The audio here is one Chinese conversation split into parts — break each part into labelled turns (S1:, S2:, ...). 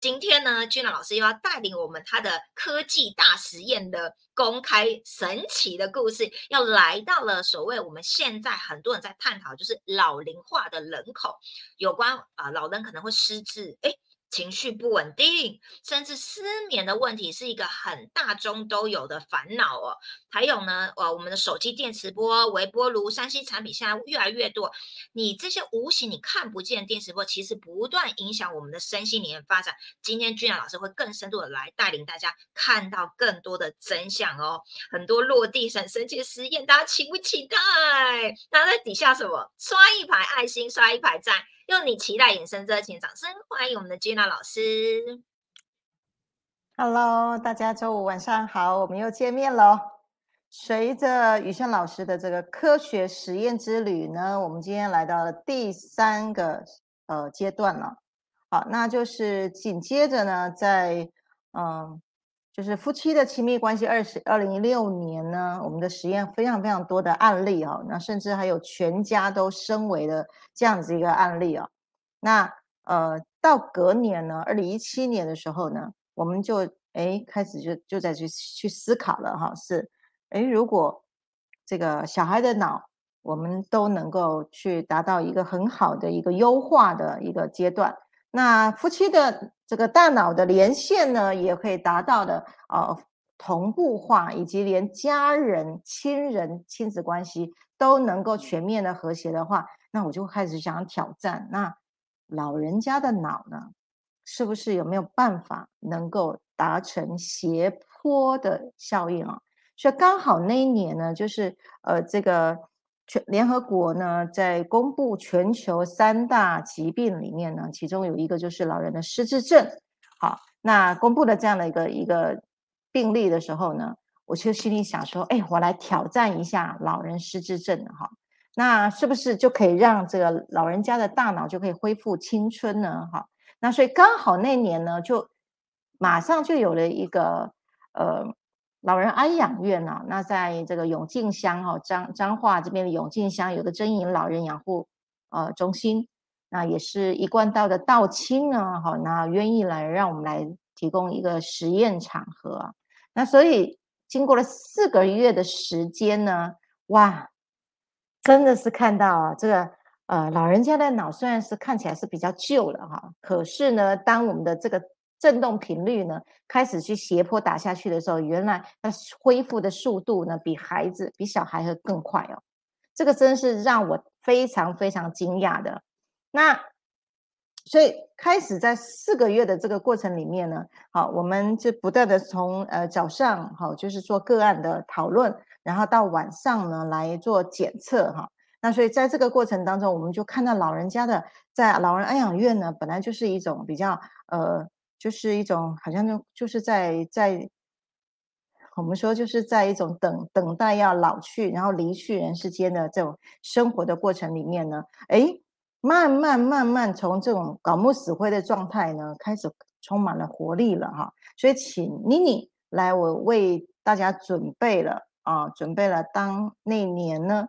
S1: 今天呢，君兰老师又要带领我们他的科技大实验的公开神奇的故事，要来到了所谓我们现在很多人在探讨，就是老龄化的人口，有关啊老人可能会失智，哎。情绪不稳定，甚至失眠的问题是一个很大中都有的烦恼哦。还有呢，呃，我们的手机电磁波、微波炉、三 C 产品现在越来越多，你这些无形你看不见电磁波，其实不断影响我们的身心灵发展。今天君阳老师会更深度的来带领大家看到更多的真相哦。很多落地很神奇的实验，大家期不期待？那在底下什么？刷一排爱心，刷一排赞。用你期待眼神热情掌声欢迎我们的 Gina 老师。
S2: Hello，大家周五晚上好，我们又见面喽。随着宇轩老师的这个科学实验之旅呢，我们今天来到了第三个呃阶段了。好，那就是紧接着呢，在嗯。就是夫妻的亲密关系，二十二零一六年呢，我们的实验非常非常多的案例哦，那甚至还有全家都升为的这样子一个案例哦。那呃，到隔年呢，二零一七年的时候呢，我们就哎开始就就在去去思考了哈，是哎如果这个小孩的脑我们都能够去达到一个很好的一个优化的一个阶段。那夫妻的这个大脑的连线呢，也可以达到的呃同步化，以及连家人、亲人、亲子关系都能够全面的和谐的话，那我就开始想挑战。那老人家的脑呢，是不是有没有办法能够达成斜坡的效应啊？所以刚好那一年呢，就是呃这个。全联合国呢，在公布全球三大疾病里面呢，其中有一个就是老人的失智症。好，那公布了这样的一个一个病例的时候呢，我就心里想说，哎，我来挑战一下老人失智症哈，那是不是就可以让这个老人家的大脑就可以恢复青春呢？哈，那所以刚好那年呢，就马上就有了一个呃。老人安养院呢？那在这个永靖乡哈，彰彰化这边的永靖乡有个真营老人养护呃中心，那也是一贯道的道亲呢，哈，那愿意来让我们来提供一个实验场合。那所以经过了四个月的时间呢，哇，真的是看到啊，这个呃老人家的脑虽然是看起来是比较旧了哈，可是呢，当我们的这个震动频率呢，开始去斜坡打下去的时候，原来它恢复的速度呢，比孩子、比小孩会更快哦。这个真是让我非常非常惊讶的。那所以开始在四个月的这个过程里面呢，好，我们就不断的从呃早上好，就是做个案的讨论，然后到晚上呢来做检测哈。那所以在这个过程当中，我们就看到老人家的在老人安养院呢，本来就是一种比较呃。就是一种好像就就是在在我们说就是在一种等等待要老去然后离去人世间的这种生活的过程里面呢，哎，慢慢慢慢从这种槁木死灰的状态呢，开始充满了活力了哈。所以请妮妮来，我为大家准备了啊，准备了当那年呢，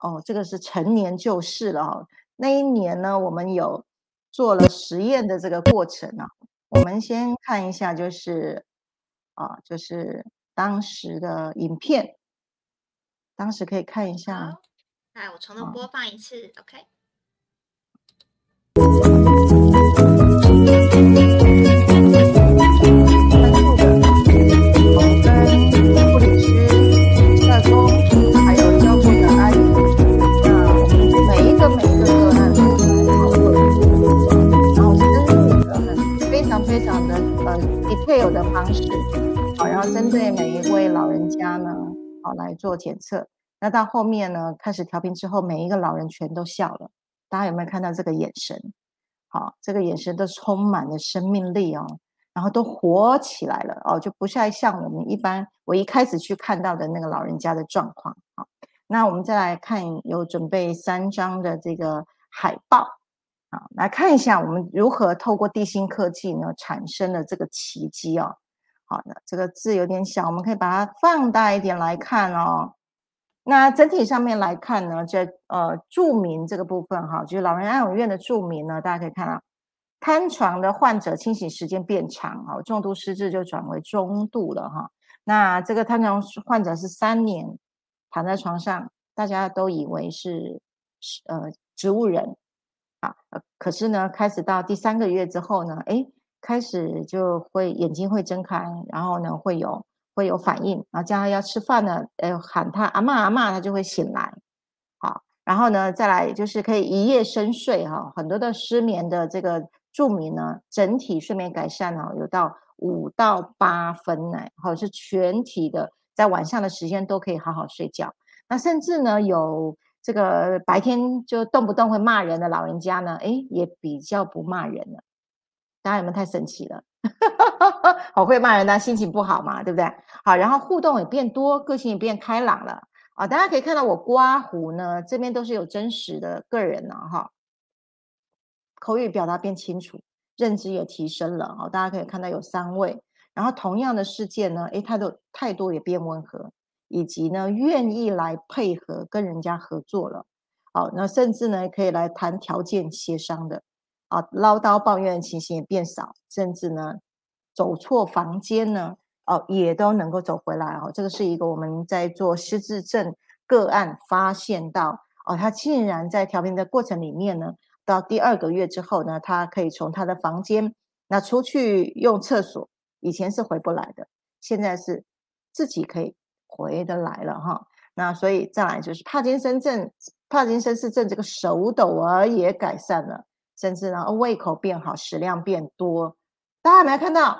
S2: 哦，这个是成年旧事了哈。那一年呢，我们有做了实验的这个过程啊。我们先看一下，就是啊，就是当时的影片，当时可以看一下。
S1: 来，我从头播放一次，OK。
S2: 有的方式，好，然后针对每一位老人家呢，好来做检测。那到后面呢，开始调频之后，每一个老人全都笑了。大家有没有看到这个眼神？好，这个眼神都充满了生命力哦，然后都活起来了哦，就不再像我们一般我一开始去看到的那个老人家的状况。好，那我们再来看，有准备三张的这个海报。好来看一下我们如何透过地心科技呢产生了这个奇迹哦。好的，这个字有点小，我们可以把它放大一点来看哦。那整体上面来看呢，这呃著名这个部分哈，就是老人安养院的著名呢，大家可以看到，瘫床的患者清醒时间变长，哈，重度失智就转为中度了，哈。那这个瘫床患者是三年躺在床上，大家都以为是呃植物人，啊，可是呢，开始到第三个月之后呢，哎，开始就会眼睛会睁开，然后呢会有会有反应，然后叫他要吃饭呢，呃，喊他阿妈阿妈，他就会醒来，好，然后呢再来就是可以一夜深睡，哈，很多的失眠的这个著名呢，整体睡眠改善呢有到。五到八分呢，或者是全体的，在晚上的时间都可以好好睡觉。那甚至呢，有这个白天就动不动会骂人的老人家呢，哎，也比较不骂人了。大家有没有太神奇了？好会骂人，但心情不好嘛，对不对？好，然后互动也变多，个性也变开朗了啊！大家可以看到我刮胡呢，这边都是有真实的个人了哈，口语表达变清楚。认知也提升了哦，大家可以看到有三位，然后同样的事件呢，诶，他的态度也变温和，以及呢愿意来配合跟人家合作了，好，那甚至呢可以来谈条件协商的，啊，唠叨抱怨的情形也变少，甚至呢走错房间呢，哦，也都能够走回来哦，这个是一个我们在做失智症个案发现到，哦，他竟然在调频的过程里面呢。到第二个月之后呢，他可以从他的房间那出去用厕所，以前是回不来的，现在是自己可以回得来了哈。那所以再来就是帕金森症，帕金森氏症这个手抖啊也改善了，甚至呢胃口变好，食量变多。大家有没有看到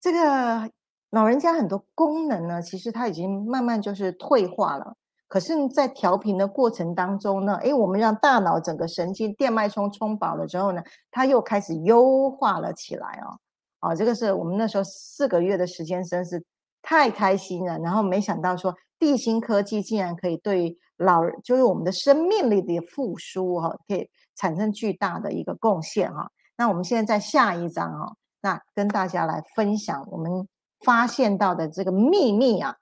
S2: 这个老人家很多功能呢？其实他已经慢慢就是退化了。可是，在调频的过程当中呢，诶，我们让大脑整个神经电脉冲充饱了之后呢，它又开始优化了起来哦。啊，这个是我们那时候四个月的时间，真是太开心了。然后没想到说，地心科技竟然可以对老，就是我们的生命力的复苏哈，可以产生巨大的一个贡献哈。那我们现在在下一章哈，那跟大家来分享我们发现到的这个秘密啊，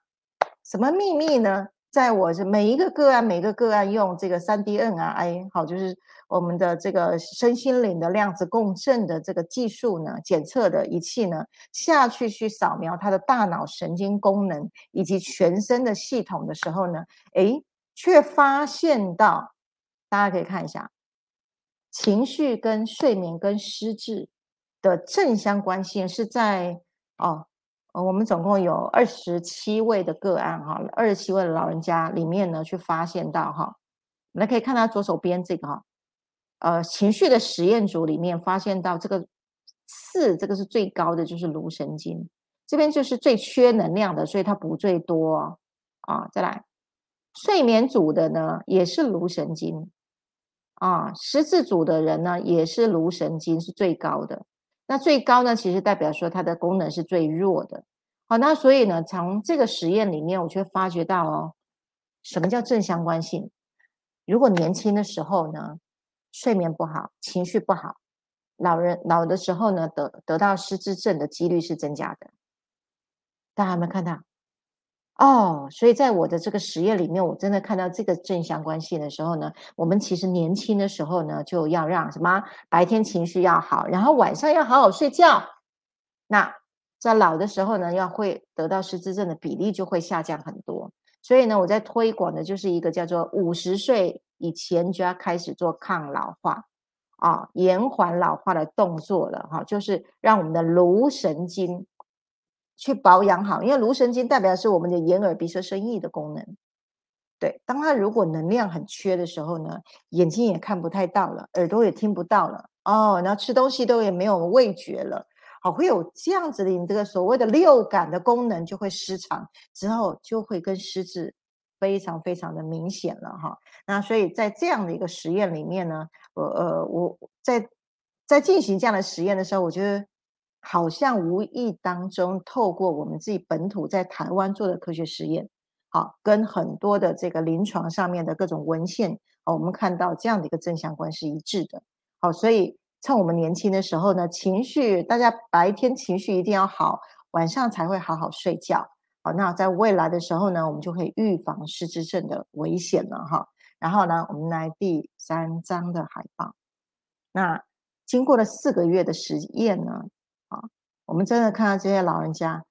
S2: 什么秘密呢？在我是每一个个案，每个个案用这个三 D N R I 好，就是我们的这个身心灵的量子共振的这个技术呢，检测的仪器呢下去去扫描他的大脑神经功能以及全身的系统的时候呢，诶，却发现到，大家可以看一下，情绪跟睡眠跟失智的正相关性是在哦。呃，我们总共有二十七位的个案哈，二十七位的老人家里面呢，去发现到哈，我们可以看到左手边这个哈，呃，情绪的实验组里面发现到这个四，这个是最高的，就是颅神经，这边就是最缺能量的，所以它补最多啊。再来，睡眠组的呢，也是颅神经啊，十字组的人呢，也是颅神经是最高的。那最高呢，其实代表说它的功能是最弱的。好，那所以呢，从这个实验里面，我却发觉到哦，什么叫正相关性？如果年轻的时候呢，睡眠不好，情绪不好，老人老的时候呢，得得到失智症的几率是增加的。大家有没有看到？哦，所以在我的这个实验里面，我真的看到这个正相关性的时候呢，我们其实年轻的时候呢，就要让什么白天情绪要好，然后晚上要好好睡觉。那在老的时候呢，要会得到失智症的比例就会下降很多。所以呢，我在推广的就是一个叫做五十岁以前就要开始做抗老化啊，延缓老化的动作了哈，就是让我们的颅神经。去保养好，因为颅神经代表是我们的眼耳鼻舌身意的功能。对，当它如果能量很缺的时候呢，眼睛也看不太到了，耳朵也听不到了，哦，然后吃东西都也没有味觉了，好，会有这样子的，你这个所谓的六感的功能就会失常，之后就会跟失智非常非常的明显了哈。那所以在这样的一个实验里面呢，我呃我在在进行这样的实验的时候，我觉得。好像无意当中，透过我们自己本土在台湾做的科学实验，好，跟很多的这个临床上面的各种文献，我们看到这样的一个正相关是一致的。好，所以趁我们年轻的时候呢，情绪大家白天情绪一定要好，晚上才会好好睡觉。好，那在未来的时候呢，我们就可以预防失智症的危险了哈。然后呢，我们来第三章的海报，那。经过了四个月的实验呢，我们真的看到这些老人家，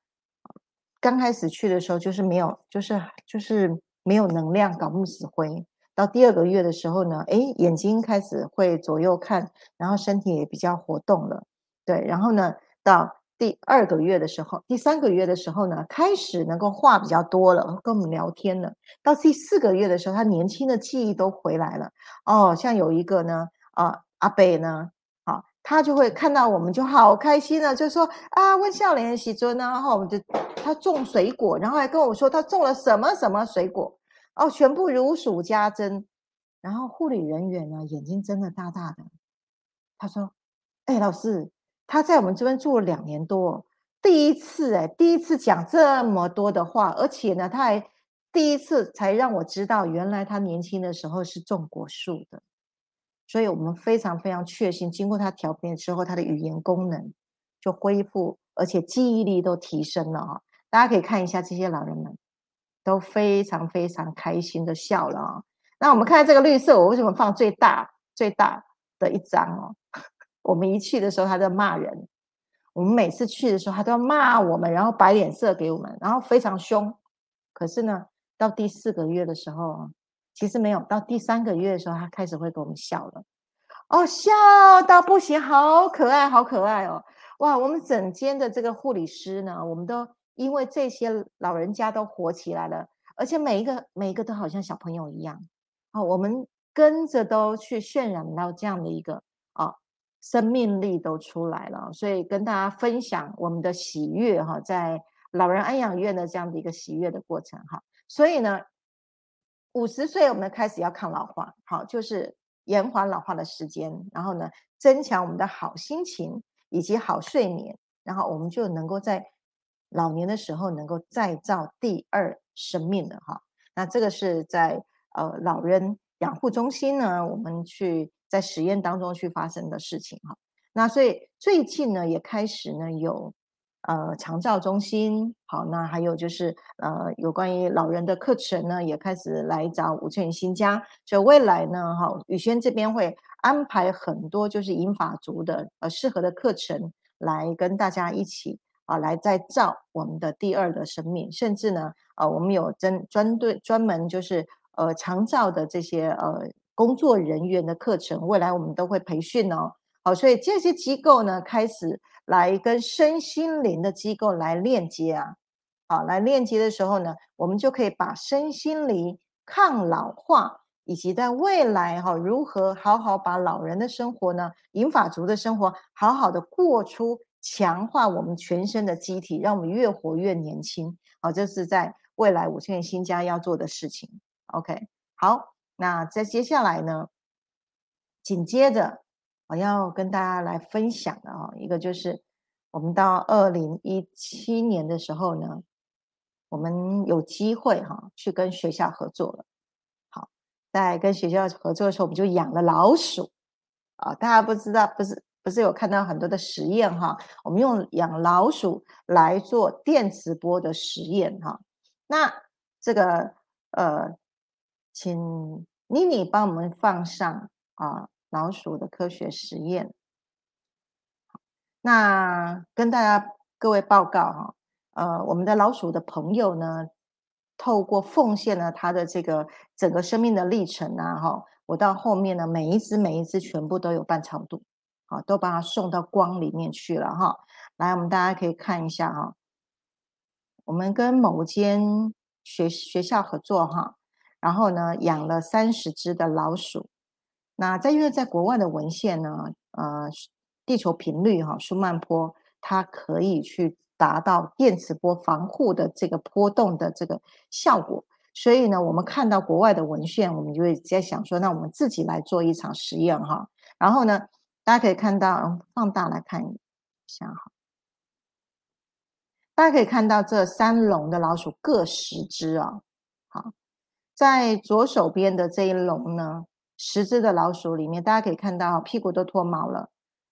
S2: 刚开始去的时候就是没有，就是就是没有能量，搞木死灰。到第二个月的时候呢，哎，眼睛开始会左右看，然后身体也比较活动了，对。然后呢，到第二个月的时候，第三个月的时候呢，开始能够话比较多了，跟我们聊天了。到第四个月的时候，他年轻的记忆都回来了。哦，像有一个呢，啊，阿北呢，他就会看到我们就好开心了，就说啊，问笑脸喜尊呢，然后我们就他种水果，然后还跟我说他种了什么什么水果。哦，全部如数家珍，然后护理人员呢，眼睛睁得大大的。他说：“哎，老师，他在我们这边住了两年多，第一次哎，第一次讲这么多的话，而且呢，他还第一次才让我知道，原来他年轻的时候是种果树的。所以我们非常非常确信，经过他调频之后，他的语言功能就恢复，而且记忆力都提升了啊！大家可以看一下这些老人们。”都非常非常开心的笑了啊！那我们看这个绿色，我为什么放最大最大的一张哦？我们一去的时候，他在骂人；我们每次去的时候，他都要骂我们，然后摆脸色给我们，然后非常凶。可是呢，到第四个月的时候，其实没有到第三个月的时候，他开始会跟我们笑了。哦，笑到不行，好可爱，好可爱哦！哇，我们整间的这个护理师呢，我们都。因为这些老人家都活起来了，而且每一个每一个都好像小朋友一样啊！我们跟着都去渲染到这样的一个啊，生命力都出来了，所以跟大家分享我们的喜悦哈，在老人安养院的这样的一个喜悦的过程哈。所以呢，五十岁我们开始要抗老化，好，就是延缓老化的时间，然后呢，增强我们的好心情以及好睡眠，然后我们就能够在。老年的时候能够再造第二生命的哈，那这个是在呃老人养护中心呢，我们去在实验当中去发生的事情哈。那所以最近呢也开始呢有呃长照中心，好，那还有就是呃有关于老人的课程呢也开始来找吴翠云新家，所以未来呢哈宇轩这边会安排很多就是银法族的呃适合的课程来跟大家一起。啊，来再造我们的第二的生命，甚至呢，呃，我们有针专对专门就是呃长照的这些呃工作人员的课程，未来我们都会培训哦。好，所以这些机构呢，开始来跟身心灵的机构来链接啊，好，来链接的时候呢，我们就可以把身心灵抗老化，以及在未来哈，如何好好把老人的生活呢，银法族的生活，好好的过出。强化我们全身的机体，让我们越活越年轻。好，这是在未来五千元新家要做的事情。OK，好，那在接下来呢，紧接着我要跟大家来分享的哦，一个就是我们到二零一七年的时候呢，我们有机会哈去跟学校合作了。好，在跟学校合作的时候，我们就养了老鼠啊，大家不知道不是？不是有看到很多的实验哈？我们用养老鼠来做电磁波的实验哈。那这个呃，请妮妮帮我们放上啊老鼠的科学实验。那跟大家各位报告哈，呃，我们的老鼠的朋友呢，透过奉献了他的这个整个生命的历程啊哈，我到后面呢，每一只每一只全部都有半超度。啊，都把它送到光里面去了哈。来，我们大家可以看一下哈。我们跟某间学学校合作哈，然后呢养了三十只的老鼠。那在因为在国外的文献呢，呃，地球频率哈，舒曼波它可以去达到电磁波防护的这个波动的这个效果。所以呢，我们看到国外的文献，我们就会在想说，那我们自己来做一场实验哈。然后呢？大家可以看到，放大来看一下哈。大家可以看到这三笼的老鼠各十只啊。好，在左手边的这一笼呢，十只的老鼠里面，大家可以看到屁股都脱毛了。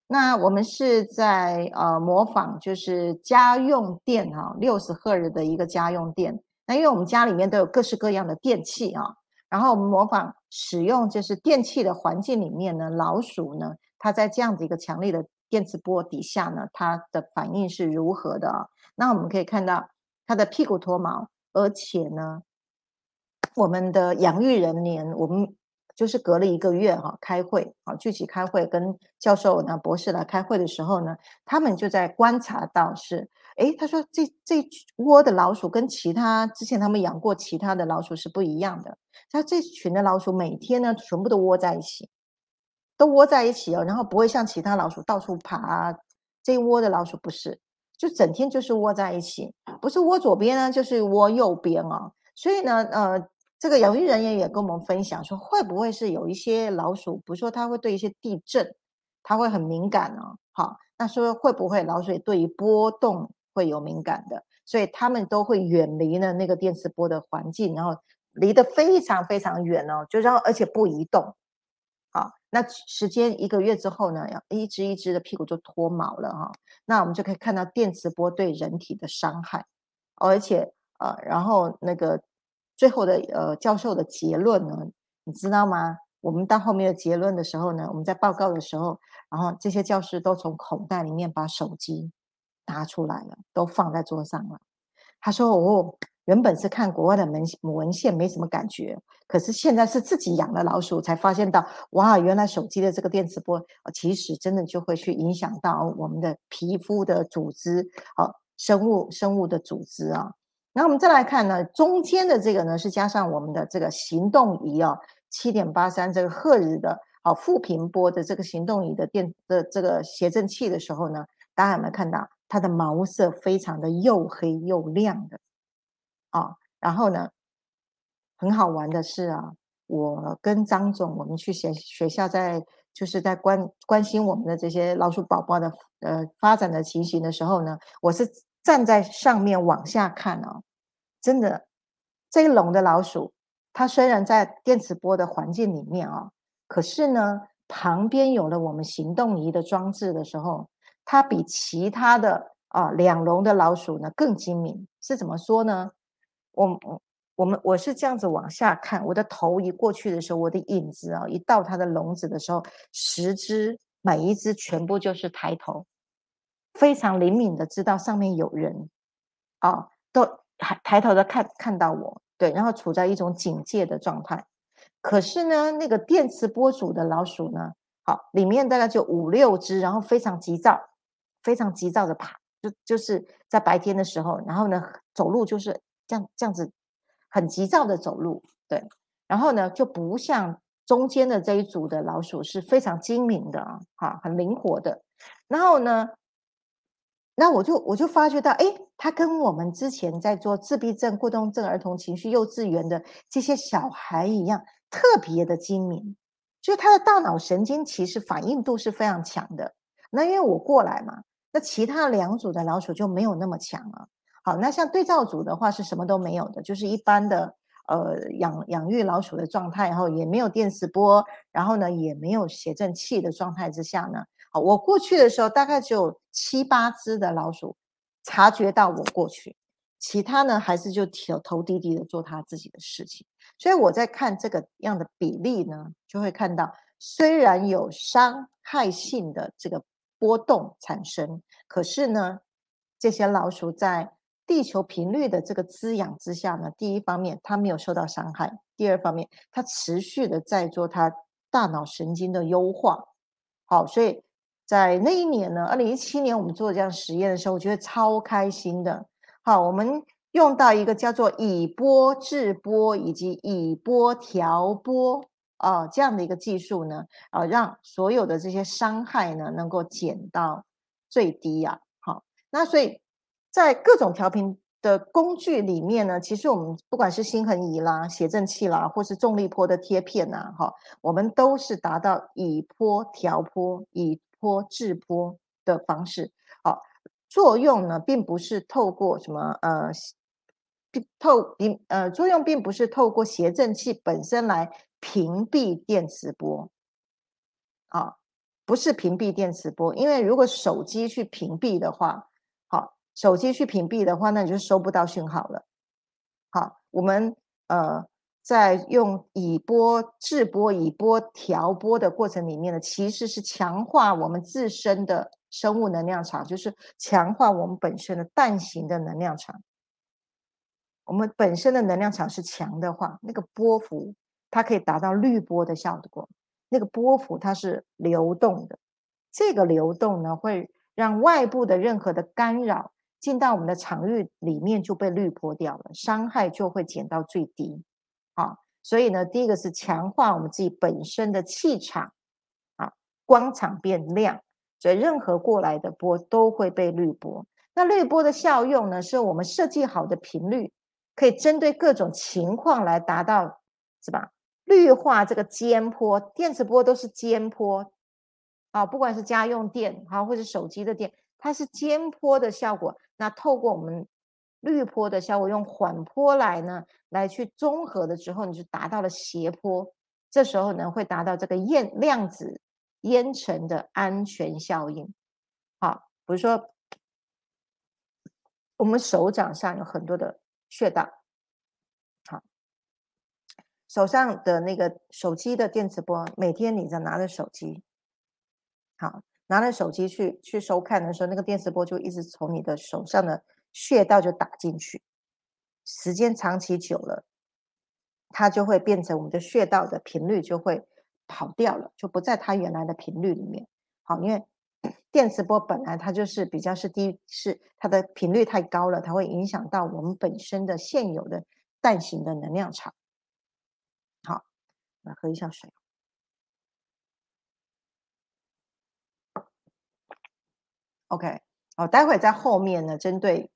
S2: 那我们是在呃模仿，就是家用电哈，六十赫兹的一个家用电。那因为我们家里面都有各式各样的电器啊，然后我们模仿使用就是电器的环境里面呢，老鼠呢。它在这样的一个强烈的电磁波底下呢，它的反应是如何的啊？那我们可以看到它的屁股脱毛，而且呢，我们的养育人年，我们就是隔了一个月哈，开会啊，具体开会跟教授呢、博士来开会的时候呢，他们就在观察到是，诶，他说这这窝的老鼠跟其他之前他们养过其他的老鼠是不一样的，他这群的老鼠每天呢全部都窝在一起。都窝在一起哦，然后不会像其他老鼠到处爬。这窝的老鼠不是，就整天就是窝在一起，不是窝左边呢，就是窝右边哦。所以呢，呃，这个养育人员也跟我们分享说，会不会是有一些老鼠，比如说它会对一些地震，它会很敏感哦。好，那说会不会老鼠对于波动会有敏感的？所以他们都会远离呢那个电磁波的环境，然后离得非常非常远哦，就然后而且不移动。好，那时间一个月之后呢，要一只一只的屁股就脱毛了哈。那我们就可以看到电磁波对人体的伤害，而且呃，然后那个最后的呃教授的结论呢，你知道吗？我们到后面的结论的时候呢，我们在报告的时候，然后这些教师都从口袋里面把手机拿出来了，都放在桌上了。他说：“哦。”原本是看国外的文文献没什么感觉，可是现在是自己养了老鼠才发现到，哇，原来手机的这个电磁波，其实真的就会去影响到我们的皮肤的组织，哦，生物生物的组织啊。那我们再来看呢，中间的这个呢是加上我们的这个行动仪哦，七点八三这个赫兹的哦负频波的这个行动仪的电的这个谐振器的时候呢，大家有没有看到它的毛色非常的又黑又亮的？啊，然后呢，很好玩的是啊，我跟张总，我们去学学校，在就是在关关心我们的这些老鼠宝宝的呃发展的情形的时候呢，我是站在上面往下看哦，真的，这一笼的老鼠，它虽然在电磁波的环境里面哦，可是呢，旁边有了我们行动仪的装置的时候，它比其他的啊两笼的老鼠呢更精明，是怎么说呢？我我我们我是这样子往下看，我的头一过去的时候，我的影子啊，一到它的笼子的时候，十只每一只全部就是抬头，非常灵敏的知道上面有人，啊，都抬抬头的看看到我，对，然后处在一种警戒的状态。可是呢，那个电磁波组的老鼠呢，好，里面大概就五六只，然后非常急躁，非常急躁的爬，就就是在白天的时候，然后呢，走路就是。这样这样子很急躁的走路，对，然后呢就不像中间的这一组的老鼠是非常精明的啊，哈，很灵活的。然后呢，那我就我就发觉到，哎，他跟我们之前在做自闭症、过动症儿童情绪幼稚园的这些小孩一样，特别的精明，就是他的大脑神经其实反应度是非常强的。那因为我过来嘛，那其他两组的老鼠就没有那么强了。好，那像对照组的话是什么都没有的，就是一般的呃养养育老鼠的状态，然后也没有电磁波，然后呢也没有谐振器的状态之下呢，好，我过去的时候大概只有七八只的老鼠察觉到我过去，其他呢还是就头头低低的做他自己的事情，所以我在看这个样的比例呢，就会看到虽然有伤害性的这个波动产生，可是呢这些老鼠在地球频率的这个滋养之下呢，第一方面它没有受到伤害，第二方面它持续的在做它大脑神经的优化。好，所以在那一年呢，二零一七年我们做这样实验的时候，我觉得超开心的。好，我们用到一个叫做以波制波以及以波调波啊这样的一个技术呢，啊，让所有的这些伤害呢能够减到最低呀。好，那所以。在各种调频的工具里面呢，其实我们不管是心恒仪啦、谐振器啦，或是重力波的贴片呐，哈，我们都是达到以波调波、以波制波的方式。好，作用呢，并不是透过什么呃，透并呃，作用并不是透过谐振器本身来屏蔽电磁波。啊，不是屏蔽电磁波，因为如果手机去屏蔽的话。好手机去屏蔽的话，那你就收不到讯号了。好，我们呃在用以波制波、以波调波的过程里面呢，其实是强化我们自身的生物能量场，就是强化我们本身的蛋形的能量场。我们本身的能量场是强的话，那个波幅它可以达到滤波的效果。那个波幅它是流动的，这个流动呢会让外部的任何的干扰进到我们的场域里面就被滤波掉了，伤害就会减到最低。啊，所以呢，第一个是强化我们自己本身的气场，啊，光场变亮，所以任何过来的波都会被滤波。那滤波的效用呢，是我们设计好的频率，可以针对各种情况来达到，是吧？绿化这个尖波，电磁波都是尖波，啊，不管是家用电啊，或者手机的电，它是尖波的效果。那透过我们绿波的效果，用缓波来呢，来去综合的之后，你就达到了斜坡。这时候呢，会达到这个烟量子烟尘的安全效应。好，比如说我们手掌上有很多的穴道。手上的那个手机的电磁波，每天你在拿着手机，好，拿着手机去去收看的时候，那个电磁波就一直从你的手上的穴道就打进去，时间长期久了，它就会变成我们的穴道的频率就会跑掉了，就不在它原来的频率里面。好，因为 电磁波本来它就是比较是低，是它的频率太高了，它会影响到我们本身的现有的蛋形的能量场。好来喝一下水。OK，好，待会在后面呢，针对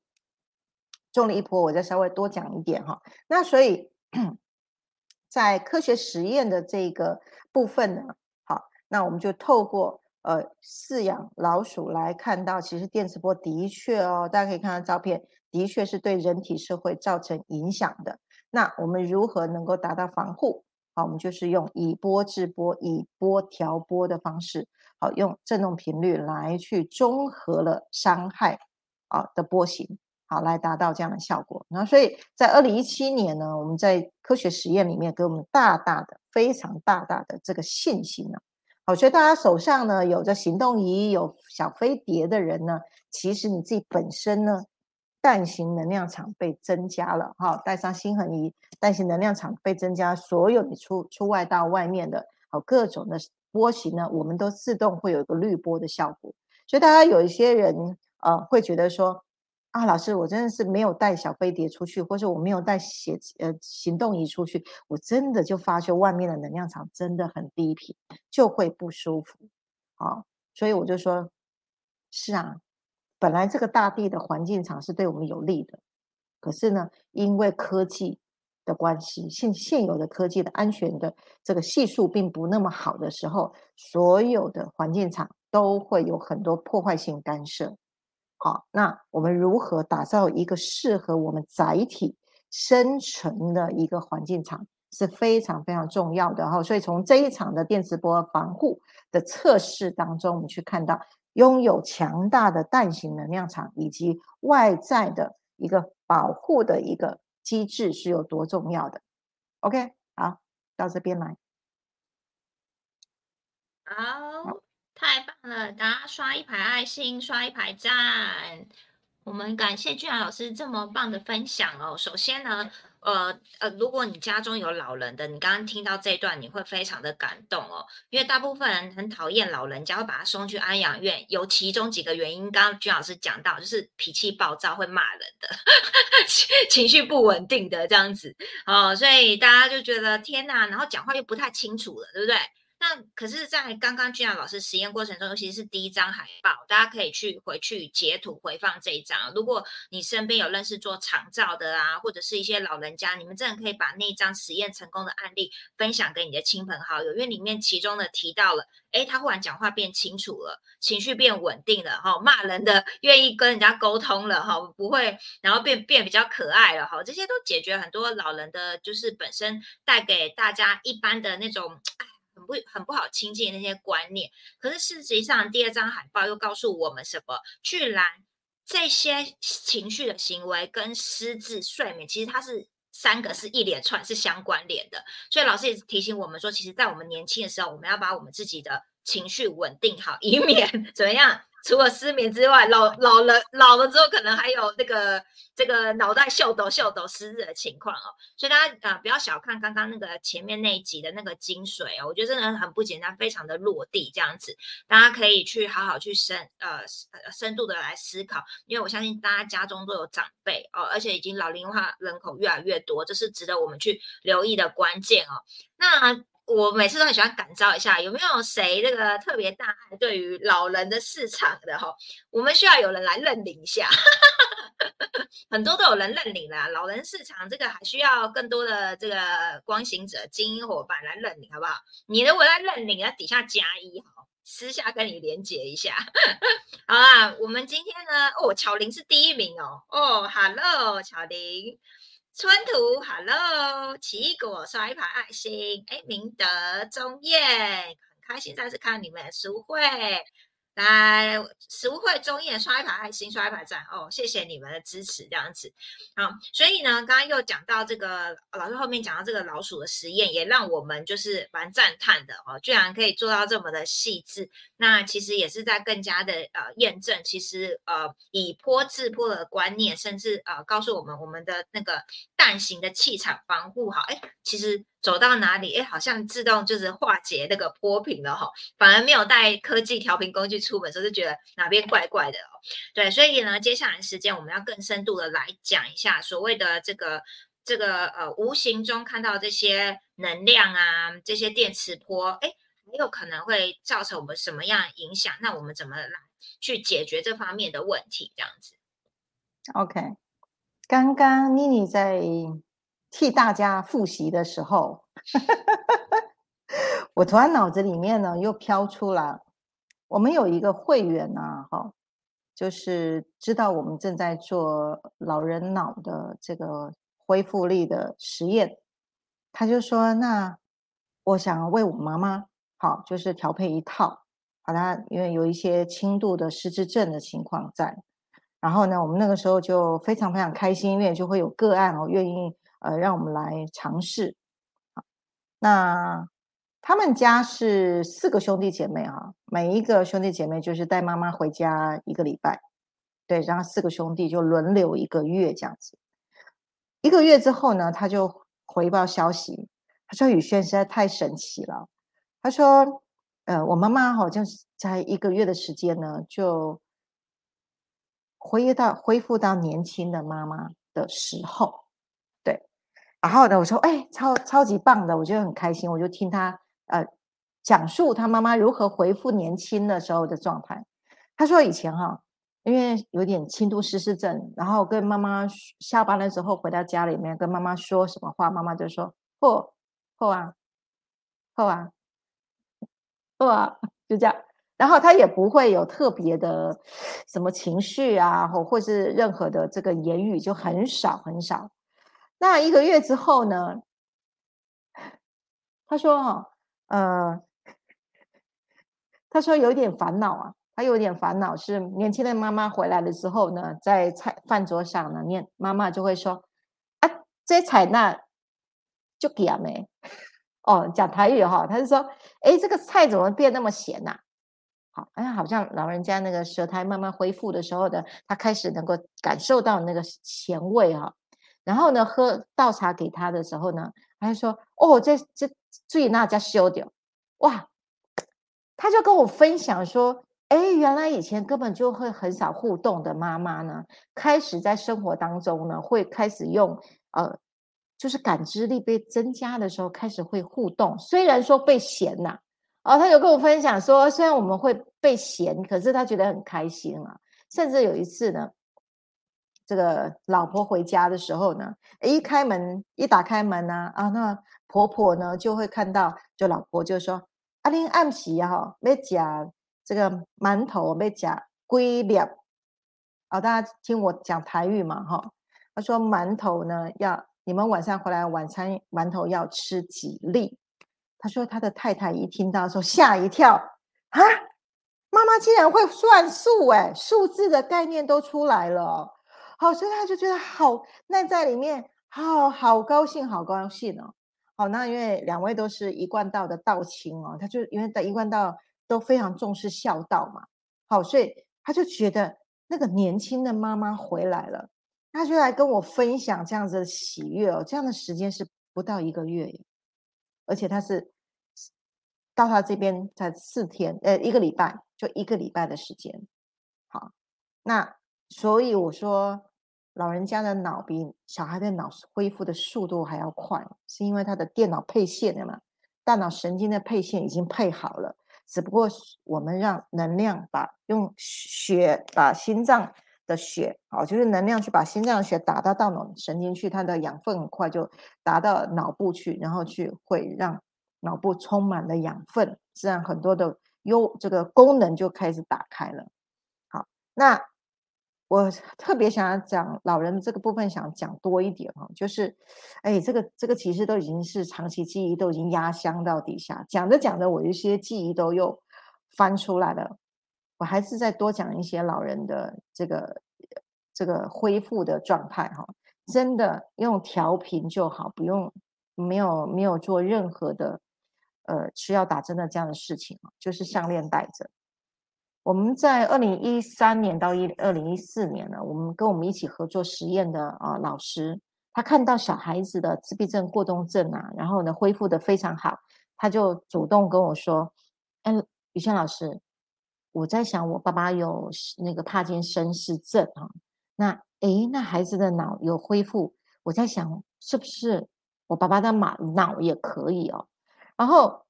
S2: 重力一波，我再稍微多讲一点哈。那所以，在科学实验的这个部分呢，好，那我们就透过呃饲养老鼠来看到，其实电磁波的确哦，大家可以看到照片，的确是对人体是会造成影响的。那我们如何能够达到防护？好，我们就是用以波制波、以波调波的方式，好，用振动频率来去中和了伤害啊的波形，好，来达到这样的效果。那所以在二零一七年呢，我们在科学实验里面给我们大大的、非常大大的这个信心呢。好，所以大家手上呢有着行动仪、有小飞碟的人呢，其实你自己本身呢。蛋形能量场被增加了，哈，带上心恒仪，蛋形能量场被增加，所有你出出外到外面的，好各种的波形呢，我们都自动会有一个滤波的效果。所以大家有一些人，呃，会觉得说，啊，老师，我真的是没有带小飞碟出去，或者我没有带写呃行动仪出去，我真的就发觉外面的能量场真的很低频，就会不舒服，好，所以我就说，是啊。本来这个大地的环境场是对我们有利的，可是呢，因为科技的关系，现现有的科技的安全的这个系数并不那么好的时候，所有的环境场都会有很多破坏性干涉。好，那我们如何打造一个适合我们载体生存的一个环境场是非常非常重要的哈。所以从这一场的电磁波防护的测试当中，我们去看到。拥有强大的蛋形能量场以及外在的一个保护的一个机制是有多重要的？OK，好，到这边来。
S1: 好，太棒了！大家刷一排爱心，刷一排赞。我们感谢俊然老师这么棒的分享哦。首先呢。呃呃，如果你家中有老人的，你刚刚听到这段，你会非常的感动哦，因为大部分人很讨厌老人家，会把他送去安养院，有其中几个原因，刚刚君老师讲到，就是脾气暴躁，会骂人的，情绪不稳定的这样子哦，所以大家就觉得天哪，然后讲话又不太清楚了，对不对？那可是，在刚刚俊雅老师实验过程中，尤其是第一张海报，大家可以去回去截图回放这一张。如果你身边有认识做厂照的啊，或者是一些老人家，你们真的可以把那张实验成功的案例分享给你的亲朋好友，因为里面其中的提到了，哎，他忽然讲话变清楚了，情绪变稳定了，哈，骂人的愿意跟人家沟通了，哈，不会，然后变变比较可爱了，哈，这些都解决很多老人的，就是本身带给大家一般的那种。不很不好亲近那些观念，可是事实上，第二张海报又告诉我们什么？居然这些情绪的行为跟失智、睡眠，其实它是三个是一连串是相关联的，所以老师也提醒我们说，其实，在我们年轻的时候，我们要把我们自己的情绪稳定好，以免 怎么样。除了失眠之外，老老了老了之后，可能还有那个这个脑袋秀抖秀抖失日的情况哦。所以大家啊，不要小看刚刚那个前面那一集的那个精髓哦，我觉得真的很不简单，非常的落地这样子。大家可以去好好去深呃深度的来思考，因为我相信大家家中都有长辈哦，而且已经老龄化人口越来越多，这是值得我们去留意的关键哦。那我每次都很喜欢感召一下，有没有谁这个特别大爱对于老人的市场的哈？我们需要有人来认领一下，很多都有人认领了。老人市场这个还需要更多的这个光行者、精英伙伴来认领，好不好？你如果在认领，那底下加一哈，私下跟你连接一下。好啦，我们今天呢，哦，巧玲是第一名哦，哦，Hello，巧玲。春图，Hello，奇异果刷一排爱心，哎，明德、钟燕，很开心再次看你们书会。来，食物会中叶刷一排爱心，刷一排赞哦，谢谢你们的支持，这样子。好，所以呢，刚刚又讲到这个老师后面讲到这个老鼠的实验，也让我们就是蛮赞叹的哦，居然可以做到这么的细致。那其实也是在更加的呃验证，其实呃以坡治坡的观念，甚至呃告诉我们我们的那个蛋形的气场防护好，哎，其实。走到哪里，哎，好像自动就是化解那个波频了哈，反而没有带科技调频工具出门，时候就觉得哪边怪怪的哦。对，所以呢，接下来时间我们要更深度的来讲一下所谓的这个这个呃，无形中看到这些能量啊，这些电磁波，哎，很有可能会造成我们什么样影响？那我们怎么来去解决这方面的问题？这样子。
S2: OK，刚刚妮妮在。替大家复习的时候，我突然脑子里面呢又飘出来，我们有一个会员啊，哈，就是知道我们正在做老人脑的这个恢复力的实验，他就说：“那我想为我妈妈，好，就是调配一套，把，他因为有一些轻度的失智症的情况在，然后呢，我们那个时候就非常非常开心，因为就会有个案哦愿意。”呃，让我们来尝试。那他们家是四个兄弟姐妹哈，每一个兄弟姐妹就是带妈妈回家一个礼拜，对，然后四个兄弟就轮流一个月这样子。一个月之后呢，他就回报消息，他说：“宇轩实在太神奇了。”他说：“呃，我妈妈好像是在一个月的时间呢，就恢到恢复到年轻的妈妈的时候。”对然后呢，我说，哎，超超级棒的，我觉得很开心，我就听他呃讲述他妈妈如何回复年轻的时候的状态。他说以前哈，因为有点轻度失智症，然后跟妈妈下班的时候回到家里面跟妈妈说什么话，妈妈就说嚯嚯啊嚯啊嚯啊，就这样。然后他也不会有特别的什么情绪啊，或或是任何的这个言语，就很少很少。那一个月之后呢？他说：“哈，呃，他说有点烦恼啊，他有点烦恼是年轻的妈妈回来的时候呢，在菜饭桌上呢，面妈妈就会说：啊，这菜那就咸没 哦，讲台语哈，他就说：哎，这个菜怎么变那么咸呐？好，哎，好像老人家那个舌苔慢慢恢复的时候的，他开始能够感受到那个咸味哈。”然后呢，喝倒茶给他的时候呢，他就说：“哦，这这最那家修掉，哇！”他就跟我分享说：“哎，原来以前根本就会很少互动的妈妈呢，开始在生活当中呢，会开始用呃，就是感知力被增加的时候，开始会互动。虽然说被嫌呐，哦，他有跟我分享说，虽然我们会被嫌，可是他觉得很开心啊。甚至有一次呢。”这个老婆回家的时候呢，一开门一打开门呢，啊，那婆婆呢就会看到，就老婆就说：“阿玲暗喜哈，要夹这个馒头，要夹龟粒。”啊，大家听我讲台语嘛哈。他说馒头呢要你们晚上回来晚餐馒头要吃几粒？他说他的太太一听到说吓一跳啊，妈妈竟然会算数哎，数字的概念都出来了。好，所以他就觉得好，那在里面好好高兴，好高兴哦。好，那因为两位都是一贯道的道亲哦，他就因为在一贯道都非常重视孝道嘛，好，所以他就觉得那个年轻的妈妈回来了，他就来跟我分享这样子的喜悦哦。这样的时间是不到一个月耶，而且他是到他这边才四天，呃，一个礼拜，就一个礼拜的时间。好，那所以我说。老人家的脑比小孩的脑恢复的速度还要快，是因为他的电脑配线的嘛，大脑神经的配线已经配好了，只不过我们让能量把用血把心脏的血，好，就是能量去把心脏的血打到大脑神经去，它的养分很快就达到脑部去，然后去会让脑部充满了养分，自然很多的优这个功能就开始打开了。好，那。我特别想要讲老人这个部分，想讲多一点哈，就是，哎，这个这个其实都已经是长期记忆，都已经压箱到底下。讲着讲着，我一些记忆都又翻出来了。我还是再多讲一些老人的这个这个恢复的状态哈。真的用调频就好，不用没有没有做任何的呃吃药打针的这样的事情就是项链戴着。我们在二零一三年到一二零一四年呢，我们跟我们一起合作实验的啊老师，他看到小孩子的自闭症过动症啊，然后呢恢复的非常好，他就主动跟我说：“嗯，宇轩老师，我在想我爸爸有那个帕金森氏症啊，那诶，那孩子的脑有恢复，我在想是不是我爸爸的马脑也可以哦，然后。”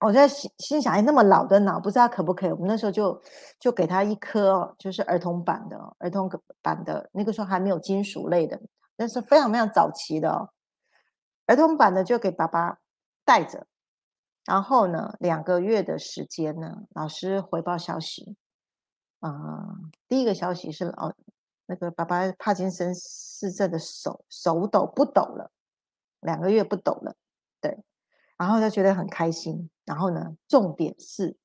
S2: 我在心心想，哎，那么老的脑，不知道可不可以？我们那时候就就给他一颗，就是儿童版的，儿童版的。那个时候还没有金属类的，那是非常非常早期的哦。儿童版的就给爸爸带着，然后呢，两个月的时间呢，老师回报消息，啊，第一个消息是老，那个爸爸帕金森氏症的手手抖不抖了，两个月不抖了，对。然后他觉得很开心。然后呢，重点是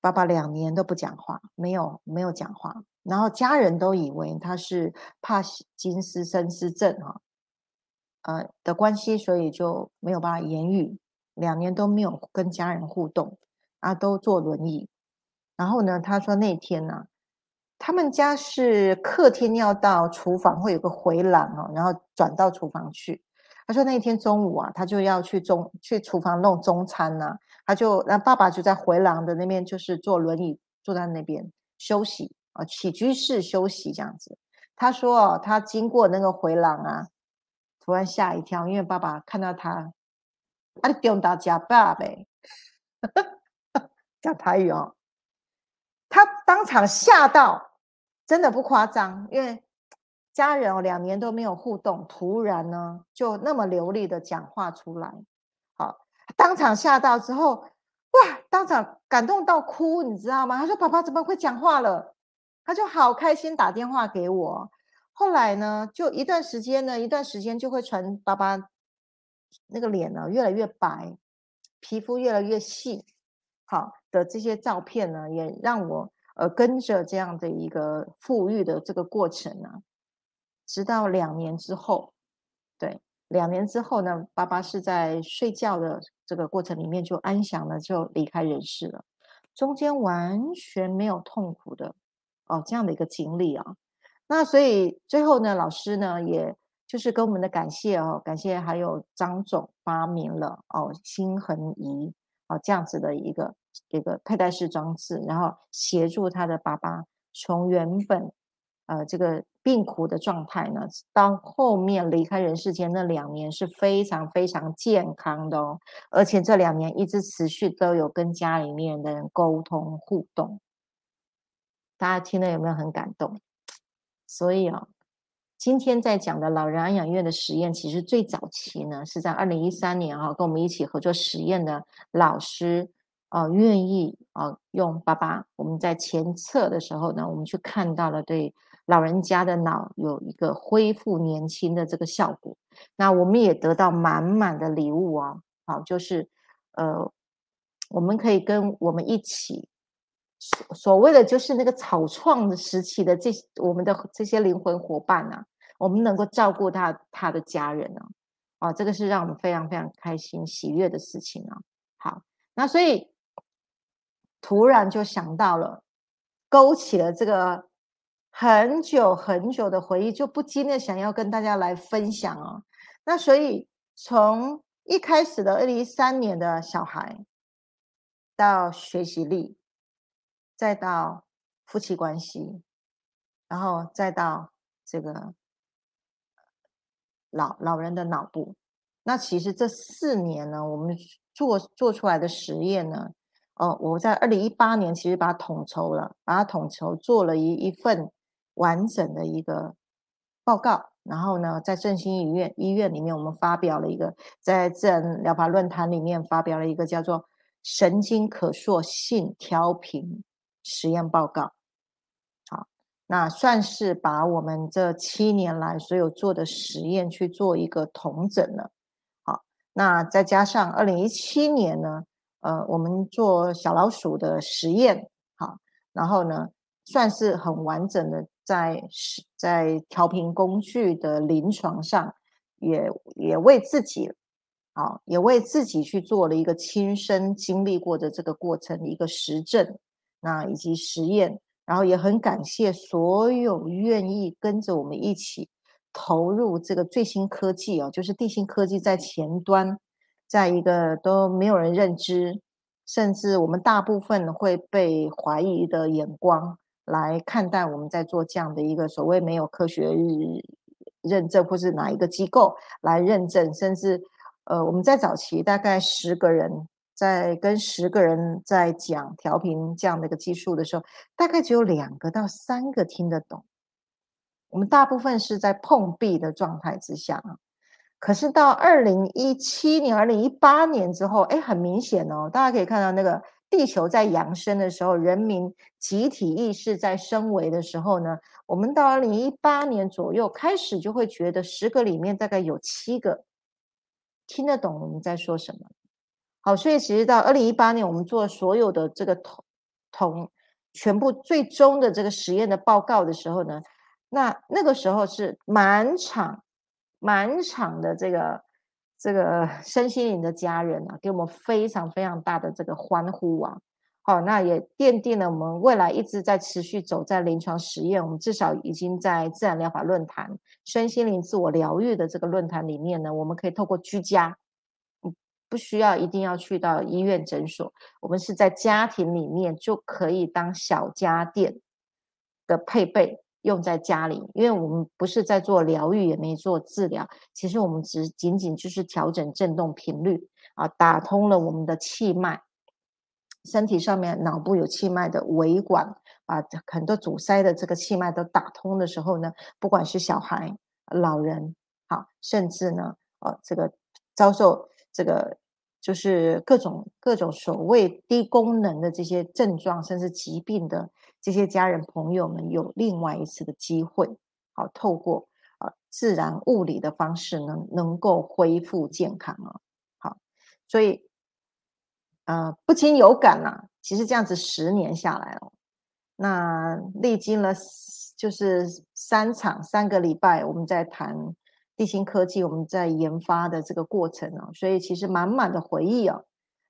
S2: 爸爸两年都不讲话，没有没有讲话。然后家人都以为他是帕金森氏症哈，呃的关系，所以就没有办法言语，两年都没有跟家人互动，啊，都坐轮椅。然后呢，他说那天呢，他们家是客厅要到厨房会有个回廊哦，然后转到厨房去。他说那一天中午啊，他就要去中去厨房弄中餐呢，他就那爸爸就在回廊的那边，就是坐轮椅坐在那边休息啊，起居室休息这样子。他说哦，他经过那个回廊啊，突然吓一跳，因为爸爸看到他，啊，你丢到家爸呗，讲台语哦，他当场吓到，真的不夸张，因为。家人哦，两年都没有互动，突然呢就那么流利的讲话出来，好，当场吓到之后，哇，当场感动到哭，你知道吗？他说：“爸爸怎么会讲话了？”他就好开心，打电话给我。后来呢，就一段时间呢，一段时间就会传爸爸那个脸呢越来越白，皮肤越来越细，好的这些照片呢，也让我呃跟着这样的一个富裕的这个过程呢。直到两年之后，对，两年之后呢，爸爸是在睡觉的这个过程里面就安详的就离开人世了，中间完全没有痛苦的哦这样的一个经历啊。那所以最后呢，老师呢，也就是跟我们的感谢哦，感谢还有张总发明了哦心恒仪哦这样子的一个一个佩戴式装置，然后协助他的爸爸从原本呃这个。病苦的状态呢，到后面离开人世间那两年是非常非常健康的哦，而且这两年一直持续都有跟家里面的人沟通互动，大家听了有没有很感动？所以啊，今天在讲的老人安养院的实验，其实最早期呢是在二零一三年啊，跟我们一起合作实验的老师啊，愿意啊用爸爸，我们在前测的时候呢，我们去看到了对。老人家的脑有一个恢复年轻的这个效果，那我们也得到满满的礼物啊！好，就是呃，我们可以跟我们一起所所谓的就是那个草创的时期的这我们的这些灵魂伙伴啊，我们能够照顾他他的家人呢，哦，这个是让我们非常非常开心喜悦的事情啊。好，那所以突然就想到了，勾起了这个很久很久的回忆，就不禁的想要跟大家来分享哦。那所以从一开始的二零一三年的小孩，到学习力，再到夫妻关系，然后再到这个。老老人的脑部，那其实这四年呢，我们做做出来的实验呢，哦，我在二零一八年其实把它统筹了，把它统筹做了一一份完整的一个报告，然后呢，在振兴医院医院里面，我们发表了一个在自然疗法论坛里面发表了一个叫做神经可塑性调频实验报告。好那算是把我们这七年来所有做的实验去做一个统整了。好，那再加上二零一七年呢，呃，我们做小老鼠的实验，好，然后呢，算是很完整的在在调频工具的临床上，也也为自己，啊，也为自己去做了一个亲身经历过的这个过程一个实证，那以及实验。然后也很感谢所有愿意跟着我们一起投入这个最新科技哦，就是地心科技在前端，在一个都没有人认知，甚至我们大部分会被怀疑的眼光来看待我们在做这样的一个所谓没有科学认证，或是哪一个机构来认证，甚至呃我们在早期大概十个人。在跟十个人在讲调频这样的一个技术的时候，大概只有两个到三个听得懂。我们大部分是在碰壁的状态之下啊。可是到二零一七年、二零一八年之后，哎，很明显哦，大家可以看到那个地球在扬升的时候，人民集体意识在升维的时候呢，我们到二零一八年左右开始就会觉得十个里面大概有七个听得懂我们在说什么。好，所以其实到二零一八年，我们做所有的这个同同全部最终的这个实验的报告的时候呢，那那个时候是满场满场的这个这个身心灵的家人啊，给我们非常非常大的这个欢呼啊！好，那也奠定了我们未来一直在持续走在临床实验，我们至少已经在自然疗法论坛、身心灵自我疗愈的这个论坛里面呢，我们可以透过居家。不需要一定要去到医院诊所，我们是在家庭里面就可以当小家电的配备用在家里，因为我们不是在做疗愈，也没做治疗，其实我们只仅仅就是调整振动频率啊，打通了我们的气脉，身体上面脑部有气脉的维管，啊很多阻塞的这个气脉都打通的时候呢，不管是小孩、老人，好，甚至呢，呃，这个遭受。这个就是各种各种所谓低功能的这些症状，甚至疾病的这些家人朋友们，有另外一次的机会，好，透过啊自然物理的方式，能能够恢复健康啊，好，所以呃不禁有感啊，其实这样子十年下来哦，那历经了就是三场三个礼拜，我们在谈。地心科技，我们在研发的这个过程哦，所以其实满满的回忆哦，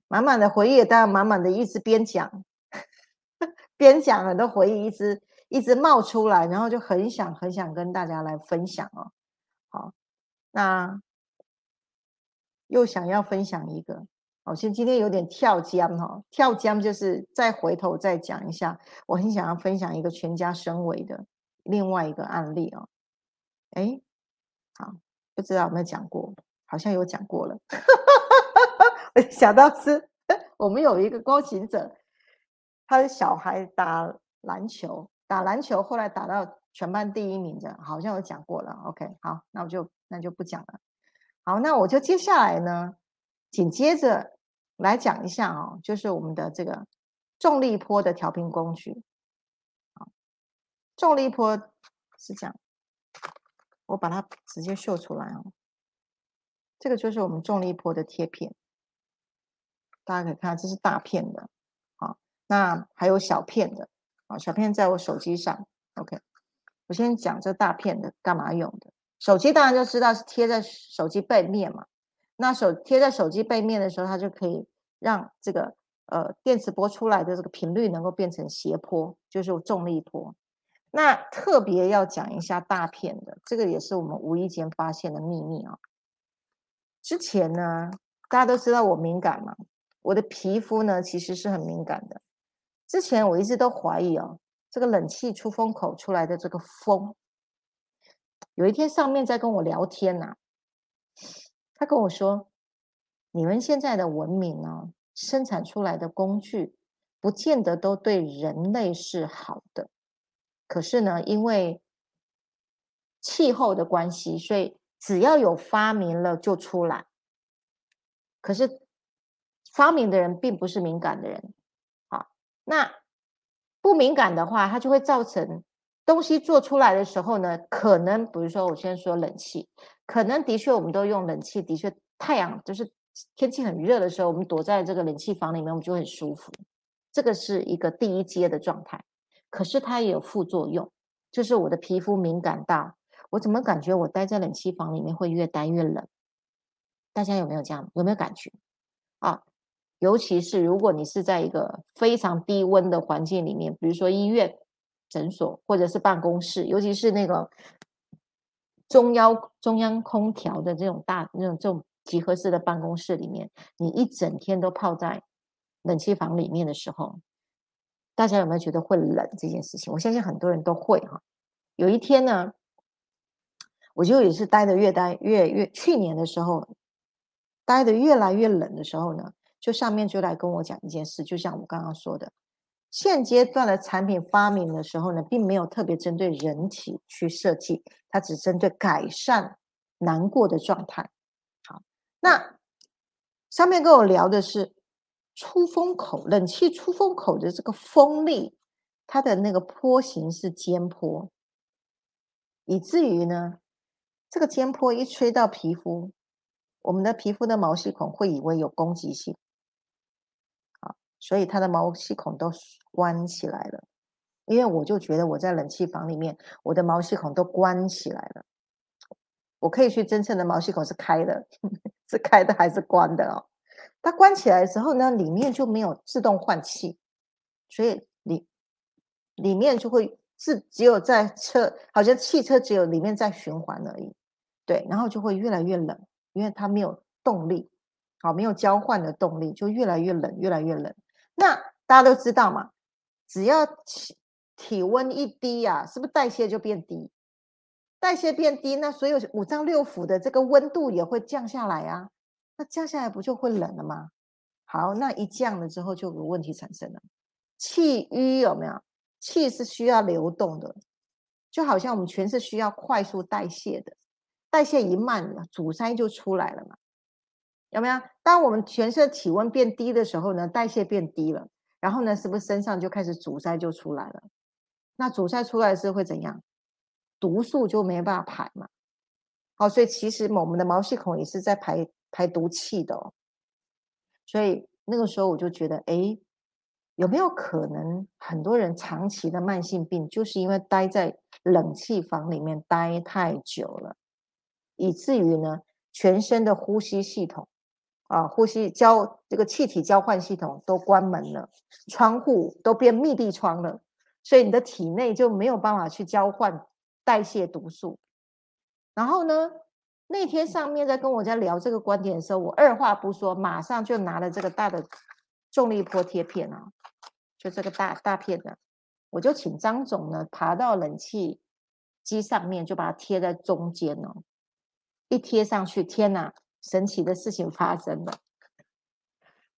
S2: 满满的回忆，当然满满的一直边讲 边讲，很多回忆一直一直冒出来，然后就很想很想跟大家来分享哦。好，那又想要分享一个，好，像今天有点跳江哈，跳江就是再回头再讲一下，我很想要分享一个全家升维的另外一个案例哦，哎。不知道有没有讲过，好像有讲过了。想到是，我们有一个高行者，他的小孩打篮球，打篮球后来打到全班第一名的，好像有讲过了。OK，好，那我就那就不讲了。好，那我就接下来呢，紧接着来讲一下哦，就是我们的这个重力波的调频工具。好，重力波是这样。我把它直接秀出来哦，这个就是我们重力波的贴片，大家可以看，这是大片的，好，那还有小片的，啊，小片在我手机上，OK，我先讲这大片的干嘛用的，手机当然就知道是贴在手机背面嘛。那手贴在手机背面的时候，它就可以让这个呃电磁波出来的这个频率能够变成斜坡，就是重力波。那特别要讲一下大片的，这个也是我们无意间发现的秘密啊。之前呢，大家都知道我敏感嘛，我的皮肤呢其实是很敏感的。之前我一直都怀疑哦，这个冷气出风口出来的这个风，有一天上面在跟我聊天呐，他跟我说：“你们现在的文明呢，生产出来的工具，不见得都对人类是好的。可是呢，因为气候的关系，所以只要有发明了就出来。可是发明的人并不是敏感的人。”那不敏感的话，它就会造成东西做出来的时候呢，可能比如说我先说冷气，可能的确我们都用冷气，的确太阳就是天气很热的时候，我们躲在这个冷气房里面，我们就很舒服。这个是一个第一阶的状态，可是它也有副作用，就是我的皮肤敏感到我怎么感觉我待在冷气房里面会越待越冷？大家有没有这样？有没有感觉？啊？尤其是如果你是在一个非常低温的环境里面，比如说医院、诊所或者是办公室，尤其是那个中央中央空调的这种大那种这种集合式的办公室里面，你一整天都泡在冷气房里面的时候，大家有没有觉得会冷这件事情？我相信很多人都会哈。有一天呢，我就也是待的越待越越，去年的时候待的越来越冷的时候呢。就上面就来跟我讲一件事，就像我刚刚说的，现阶段的产品发明的时候呢，并没有特别针对人体去设计，它只针对改善难过的状态。好，那上面跟我聊的是出风口，冷气出风口的这个风力，它的那个坡形是尖坡，以至于呢，这个尖坡一吹到皮肤，我们的皮肤的毛细孔会以为有攻击性。啊所以它的毛细孔都关起来了，因为我就觉得我在冷气房里面，我的毛细孔都关起来了。我可以去真正的毛细孔是开的，是开的还是关的哦？它关起来之后呢，里面就没有自动换气，所以里里面就会自只有在车，好像汽车只有里面在循环而已，对，然后就会越来越冷，因为它没有动力，好，没有交换的动力，就越来越冷，越来越冷。那大家都知道嘛，只要体体温一低呀，是不是代谢就变低？代谢变低，那所有五脏六腑的这个温度也会降下来啊。那降下来不就会冷了吗？好，那一降了之后，就有问题产生了。气瘀有没有？气是需要流动的，就好像我们全是需要快速代谢的，代谢一慢了，阻塞就出来了嘛。有没有？当我们全身体温变低的时候呢，代谢变低了，然后呢，是不是身上就开始阻塞就出来了？那阻塞出来是会怎样？毒素就没办法排嘛。好，所以其实我们的毛细孔也是在排排毒气的哦。所以那个时候我就觉得，哎，有没有可能很多人长期的慢性病，就是因为待在冷气房里面待太久了，以至于呢，全身的呼吸系统。啊，呼吸交这个气体交换系统都关门了，窗户都变密闭窗了，所以你的体内就没有办法去交换代谢毒素。然后呢，那天上面在跟我在聊这个观点的时候，我二话不说，马上就拿了这个大的重力波贴片啊，就这个大大片的，我就请张总呢爬到冷气机上面，就把它贴在中间哦，一贴上去，天哪！神奇的事情发生了，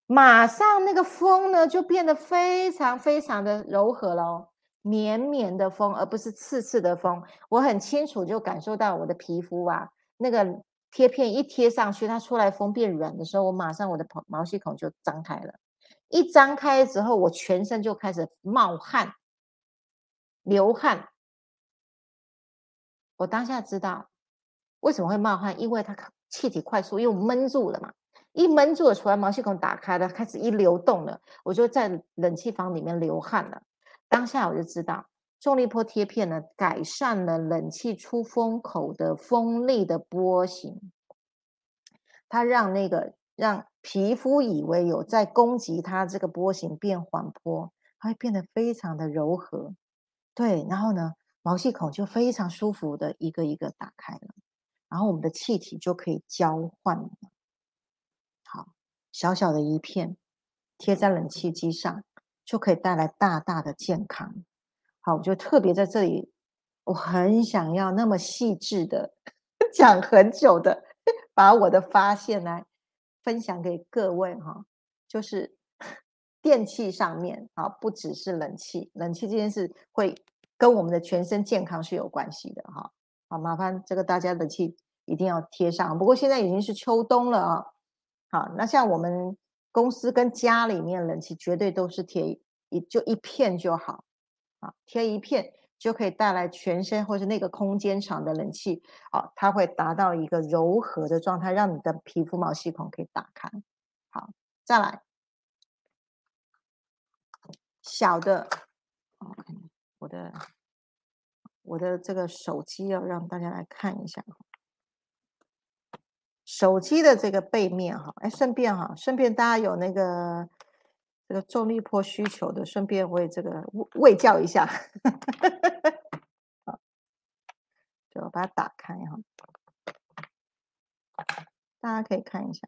S2: 马上那个风呢就变得非常非常的柔和了，绵绵的风，而不是刺刺的风。我很清楚就感受到我的皮肤啊，那个贴片一贴上去，它出来风变软的时候，我马上我的毛毛细孔就张开了。一张开之后，我全身就开始冒汗、流汗。我当下知道为什么会冒汗，因为它。气体快速又闷住了嘛，一闷住了，出来毛细孔打开了，开始一流动了，我就在冷气房里面流汗了。当下我就知道，重力波贴片呢，改善了冷气出风口的风力的波形，它让那个让皮肤以为有在攻击它这个波形变缓坡，它会变得非常的柔和。对，然后呢，毛细孔就非常舒服的一个一个打开了，然后我们的气体就可以交换了。好，小小的一片贴在冷气机上，就可以带来大大的健康。好，我就特别在这里，我很想要那么细致的 讲很久的，把我的发现来分享给各位哈，就是 电器上面啊，不只是冷气，冷气这件事会跟我们的全身健康是有关系的哈。好，麻烦这个大家的气一定要贴上。不过现在已经是秋冬了啊。好，那像我们公司跟家里面冷气绝对都是贴一就一片就好，啊，贴一片就可以带来全身或是那个空间场的冷气，啊，它会达到一个柔和的状态，让你的皮肤毛细孔可以打开。好，再来小的，我的我的这个手机要让大家来看一下。手机的这个背面哈，哎，顺便哈，顺便大家有那个这个重力波需求的，顺便我也这个喂教一下，好，就把它打开哈，大家可以看一下，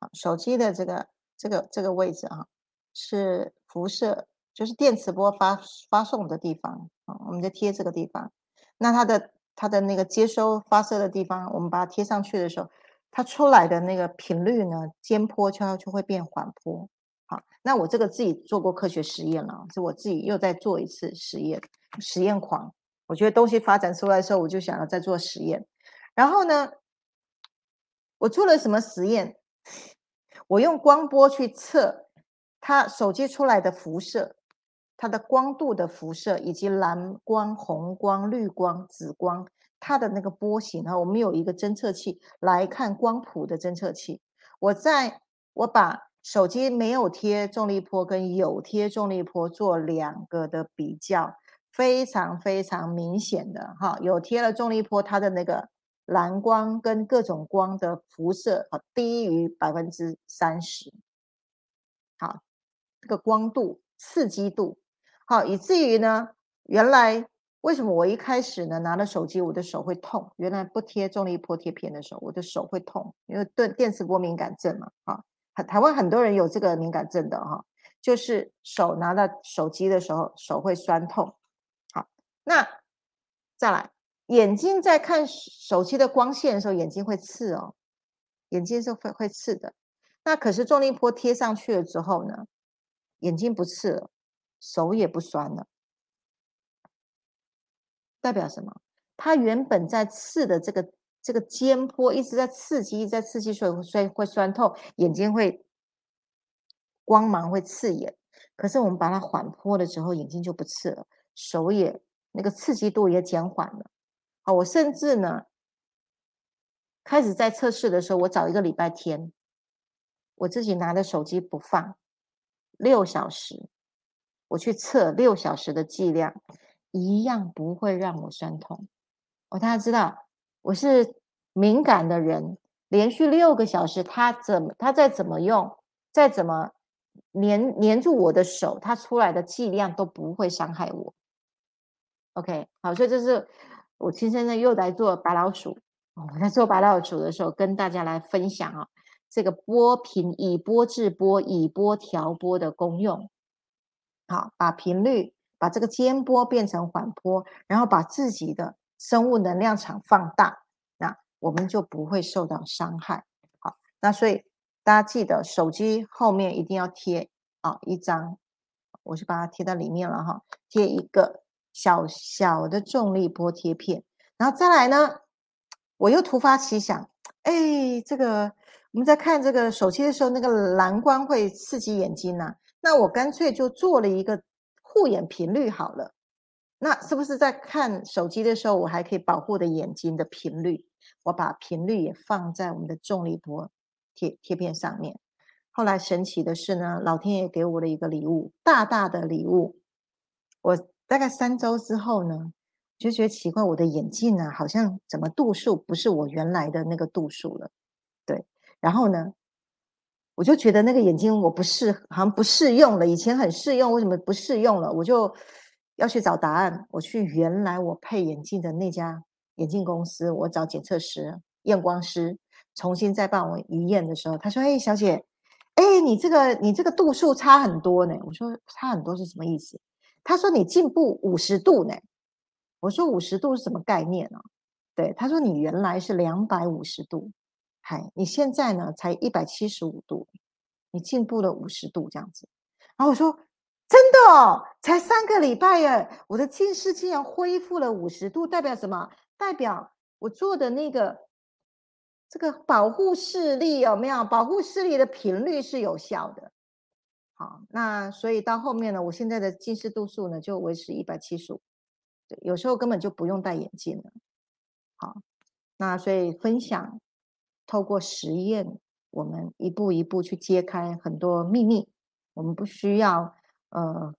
S2: 好，手机的这个这个这个位置哈，是辐射，就是电磁波发发送的地方。啊，我们就贴这个地方，那它的。它的那个接收发射的地方，我们把它贴上去的时候，它出来的那个频率呢，尖坡就就会变缓坡。好，那我这个自己做过科学实验了，是我自己又在做一次实验，实验狂。我觉得东西发展出来的时候，我就想要再做实验。然后呢，我做了什么实验？我用光波去测它手机出来的辐射。它的光度的辐射，以及蓝光、红光、绿光、紫光，它的那个波形啊，我们有一个侦测器来看光谱的侦测器。我在我把手机没有贴重力波跟有贴重力波做两个的比较，非常非常明显的哈，有贴了重力波，它的那个蓝光跟各种光的辐射啊低于百分之三十。好，这个光度、刺激度。好，以至于呢，原来为什么我一开始呢拿了手机，我的手会痛？原来不贴重力波贴片的时候，我的手会痛，因为对电磁波敏感症嘛。啊，台湾很多人有这个敏感症的哈，就是手拿到手机的时候，手会酸痛。好，那再来，眼睛在看手机的光线的时候，眼睛会刺哦，眼睛是会会刺的。那可是重力波贴上去了之后呢，眼睛不刺了。手也不酸了，代表什么？它原本在刺的这个这个尖坡一直在刺激，在刺激，所以所以会酸痛，眼睛会光芒会刺眼。可是我们把它缓坡的时候，眼睛就不刺了，手也那个刺激度也减缓了。好，我甚至呢，开始在测试的时候，我找一个礼拜天，我自己拿着手机不放六小时。我去测六小时的剂量，一样不会让我酸痛。哦，大家知道我是敏感的人，连续六个小时，他怎么他再怎么用，再怎么粘粘住我的手，它出来的剂量都不会伤害我。OK，好，所以这是我亲身的又来做白老鼠。我在做白老鼠的时候，跟大家来分享啊，这个波频以波制波，以波调波的功用。好，把频率，把这个尖波变成缓波，然后把自己的生物能量场放大，那我们就不会受到伤害。好，那所以大家记得手机后面一定要贴啊一张，我是把它贴在里面了哈，贴一个小小的重力波贴片，然后再来呢，我又突发奇想，哎，这个我们在看这个手机的时候，那个蓝光会刺激眼睛呢。那我干脆就做了一个护眼频率好了，那是不是在看手机的时候，我还可以保护的眼睛的频率？我把频率也放在我们的重力波贴贴片上面。后来神奇的是呢，老天爷给我了一个礼物，大大的礼物。我大概三周之后呢，就觉得奇怪，我的眼镜呢，好像怎么度数不是我原来的那个度数了。对，然后呢，我就觉得那个眼镜我不适，好像不适用了。以前很适用，为什么不适用了？我就要去找答案。我去原来我配眼镜的那家眼镜公司，我找检测师、验光师，重新再帮我一验的时候，他说：“哎，小姐。”哎，你这个你这个度数差很多呢。我说差很多是什么意思？他说你进步五十度呢。我说五十度是什么概念呢？对，他说你原来是两百五十度，嗨，你现在呢才一百七十五度，你进步了五十度这样子。然后我说真的哦，才三个礼拜耶，我的近视竟然恢复了五十度，代表什么？代表我做的那个。这个保护视力有没有？保护视力的频率是有效的。好，那所以到后面呢，我现在的近视度数呢就维持一百七十五，有时候根本就不用戴眼镜了。好，那所以分享，透过实验，我们一步一步去揭开很多秘密。我们不需要，呃，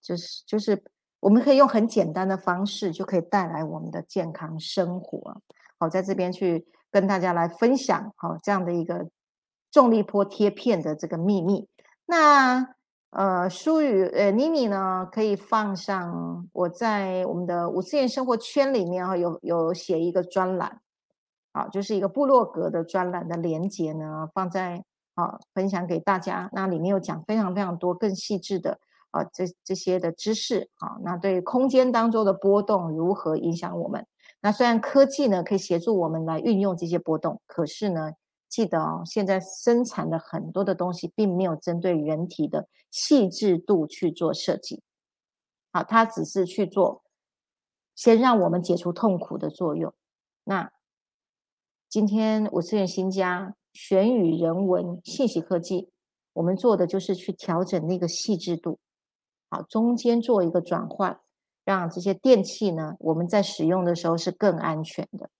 S2: 就是就是我们可以用很简单的方式就可以带来我们的健康生活。好，在这边去。跟大家来分享好这样的一个重力波贴片的这个秘密。那呃，舒雨呃妮妮呢，可以放上我在我们的五次元生活圈里面哈，有有写一个专栏，好，就是一个部落格的专栏的连接呢，放在啊分享给大家。那里面有讲非常非常多更细致的啊这这些的知识啊，那对空间当中的波动如何影响我们？那虽然科技呢可以协助我们来运用这些波动，可是呢，记得哦，现在生产的很多的东西并没有针对人体的细致度去做设计，好，它只是去做先让我们解除痛苦的作用。那今天五次元新家玄宇人文信息科技，我们做的就是去调整那个细致度，好，中间做一个转换。让这些电器呢，我们在使用的时候是更安全的。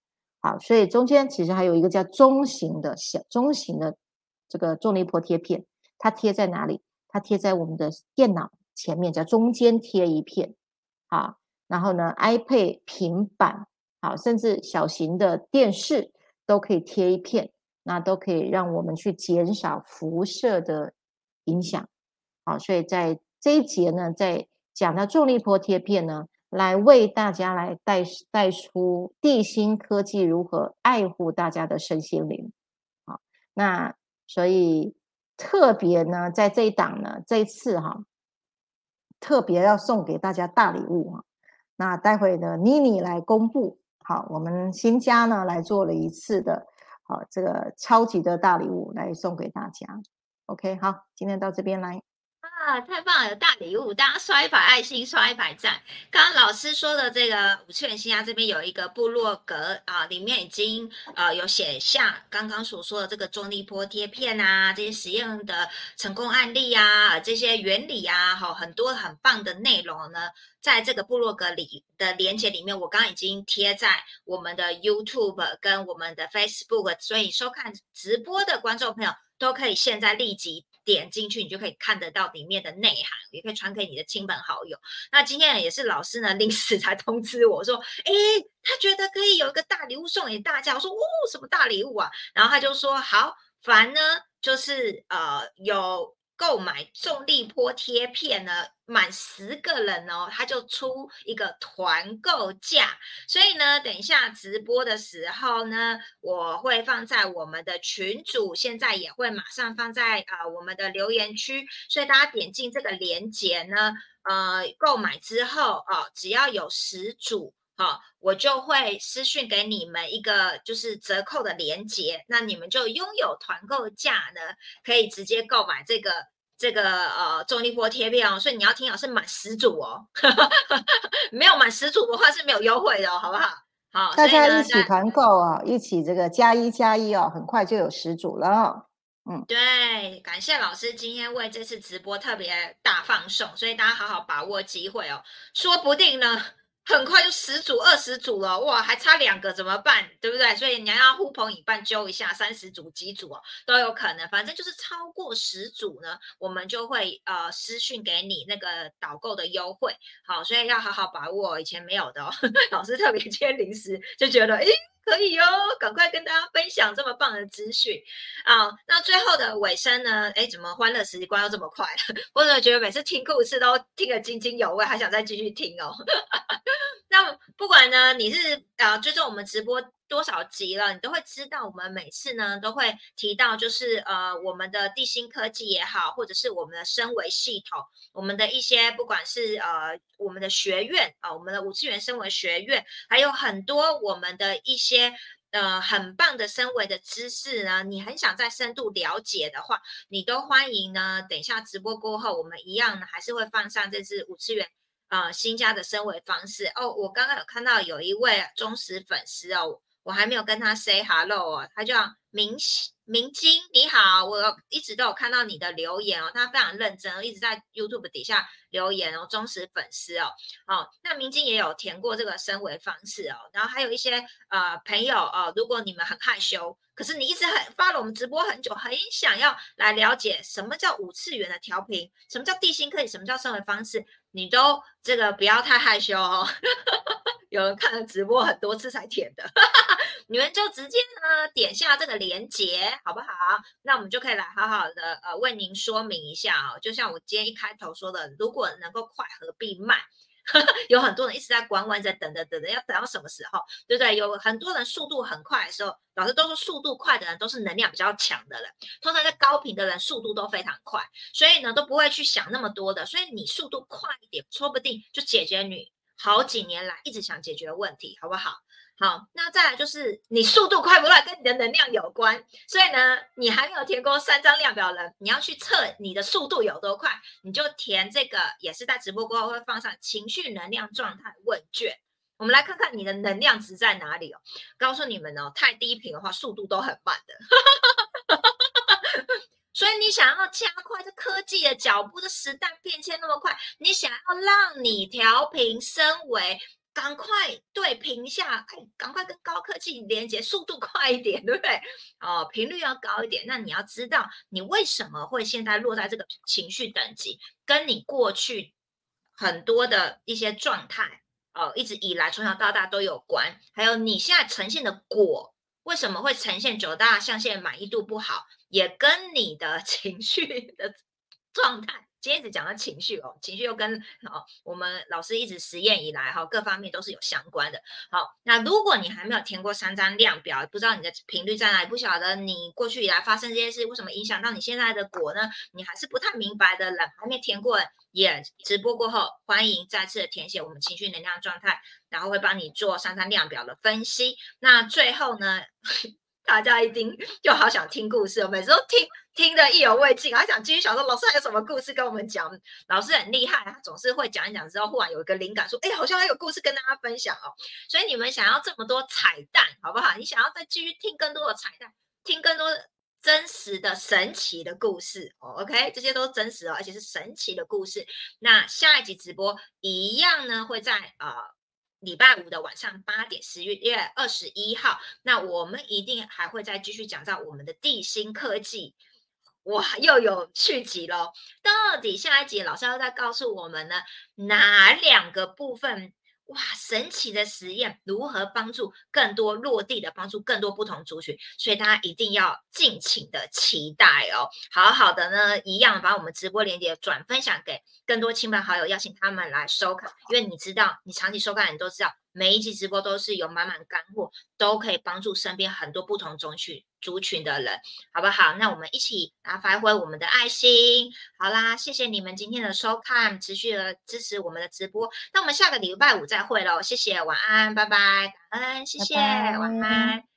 S2: 好，所以中间其实还有一个叫中型的小中型的这个重力波贴片，它贴在哪里？它贴在我们的电脑前面，叫中间贴一片。好，然后呢，iPad 平板，好，甚至小型的电视都可以贴一片，那都可以让我们去减少辐射的影响。好，所以在这一节呢，在讲到重力波贴片呢，来为大家来带带出地心科技如何爱护大家的身心灵。好，那所以特别呢，在这一档呢，这一次哈，特别要送给大家大礼物哈。那待会呢，妮妮来公布。好，我们新家呢来做了一次的，好这个超级的大礼物来送给大家。OK，好，今天到这边来。
S1: 啊，太棒了！有大礼物，大家刷一排爱心，刷一排赞。刚刚老师说的这个五次元新家这边有一个部落格啊，里面已经呃有写下刚刚所说的这个重力波贴片啊，这些实验的成功案例啊，这些原理啊，好很多很棒的内容呢，在这个部落格里的连接里面，我刚刚已经贴在我们的 YouTube 跟我们的 Facebook，所以收看直播的观众朋友都可以现在立即。点进去，你就可以看得到里面的内涵，也可以传给你的亲朋好友。那今天也是老师呢临时才通知我说，哎，他觉得可以有一个大礼物送给大家。我说，哦，什么大礼物啊？然后他就说，好，凡呢就是呃有。购买重力波贴片呢，满十个人哦，他就出一个团购价。所以呢，等一下直播的时候呢，我会放在我们的群组，现在也会马上放在啊我们的留言区。所以大家点进这个链接呢，呃，购买之后哦，只要有十组。好，我就会私讯给你们一个就是折扣的链接，那你们就拥有团购价呢，可以直接购买这个这个呃重力波贴片哦。所以你要听好，是满十组哦，没有满十组的话是没有优惠的哦，好不好？好，
S2: 大家一起团购啊，一起这个加一加一哦，很快就有十组了。
S1: 嗯，对，感谢老师今天为这次直播特别大放送，所以大家好好把握机会哦，说不定呢。很快就十组、二十组了，哇，还差两个怎么办？对不对？所以你要呼朋引伴揪一下，三十组、几组哦，都有可能。反正就是超过十组呢，我们就会呃私讯给你那个导购的优惠。好，所以要好好把握，以前没有的哦。老师特别 今天临时就觉得，诶。可以哦，赶快跟大家分享这么棒的资讯啊！那最后的尾声呢？哎，怎么欢乐时光又这么快？我怎么觉得每次听故事都听得津津有味，还想再继续听哦？那不管呢，你是啊，追踪我们直播。多少集了，你都会知道。我们每次呢都会提到，就是呃，我们的地心科技也好，或者是我们的升维系统，我们的一些不管是呃我们的学院啊，我们的五次元升维学院，还有很多我们的一些呃很棒的升维的知识呢。你很想再深度了解的话，你都欢迎呢。等一下直播过后，我们一样呢还是会放上这支五次元呃新加的升维方式哦。我刚刚有看到有一位忠实粉丝哦。我还没有跟他 say hello 哦，他叫明明金，你好，我一直都有看到你的留言哦，他非常认真，一直在 YouTube 底下留言哦，忠实粉丝哦，哦，那明金也有填过这个升维方式哦，然后还有一些呃朋友哦，如果你们很害羞，可是你一直很发了我们直播很久，很想要来了解什么叫五次元的调频，什么叫地心科技，什么叫升维方式，你都这个不要太害羞哦。有人看了直播很多次才填的，你们就直接呢点下这个连接，好不好？那我们就可以来好好的呃为您说明一下哦。就像我今天一开头说的，如果能够快，何必慢？有很多人一直在观望，在等等等等，要等到什么时候？对不对？有很多人速度很快的时候，老师都说速度快的人都是能量比较强的人，通常在高频的人速度都非常快，所以呢都不会去想那么多的。所以你速度快一点，说不定就解决你。好几年来一直想解决的问题，好不好？好，那再来就是你速度快不快，跟你的能量有关。所以呢，你还没有填过三张量表呢，你要去测你的速度有多快，你就填这个，也是在直播过后会放上情绪能量状态问卷。我们来看看你的能量值在哪里哦。告诉你们哦，太低频的话，速度都很慢的。所以你想要加快这科技的脚步，这时代变迁那么快，你想要让你调频升维，赶快对频下，哎，赶快跟高科技连接，速度快一点，对不对？哦，频率要高一点。那你要知道，你为什么会现在落在这个情绪等级，跟你过去很多的一些状态，哦，一直以来从小到大都有关。还有你现在呈现的果，为什么会呈现九大象限满意度不好？也跟你的 情绪的状态，今天只讲到情绪哦，情绪又跟哦我们老师一直实验以来哈，各方面都是有相关的。好，那如果你还没有填过三张量表，不知道你的频率在哪里，不晓得你过去以来发生这些事为什么影响到你现在的果呢？你还是不太明白的人，还没填过，也直播过后，欢迎再次的填写我们情绪能量状态，然后会帮你做三张量表的分析。那最后呢？大家一定就好想听故事哦，每次都听听得意犹未尽，还想继续想说老师还有什么故事跟我们讲。老师很厉害，他总是会讲一讲之后，忽然有一个灵感，说：“哎，好像还有故事跟大家分享哦。”所以你们想要这么多彩蛋，好不好？你想要再继续听更多的彩蛋，听更多真实的神奇的故事哦。OK，这些都是真实哦，而且是神奇的故事。那下一集直播一样呢，会在啊。礼拜五的晚上八点，十月二十一号，那我们一定还会再继续讲到我们的地心科技，哇，又有续集喽！到底下一集老师要再告诉我们呢，哪两个部分？哇，神奇的实验如何帮助更多落地的帮助更多不同族群？所以大家一定要尽情的期待哦！好好的呢，一样把我们直播链接转分享给更多亲朋好友，邀请他们来收看，因为你知道，你长期收看，你都知道。每一集直播都是有满满干货，都可以帮助身边很多不同族群族群的人，好不好？那我们一起来发挥我们的爱心。好啦，谢谢你们今天的收看，持续的支持我们的直播。那我们下个礼拜五再会喽，谢谢，晚安，拜拜，感恩，谢谢，晚安。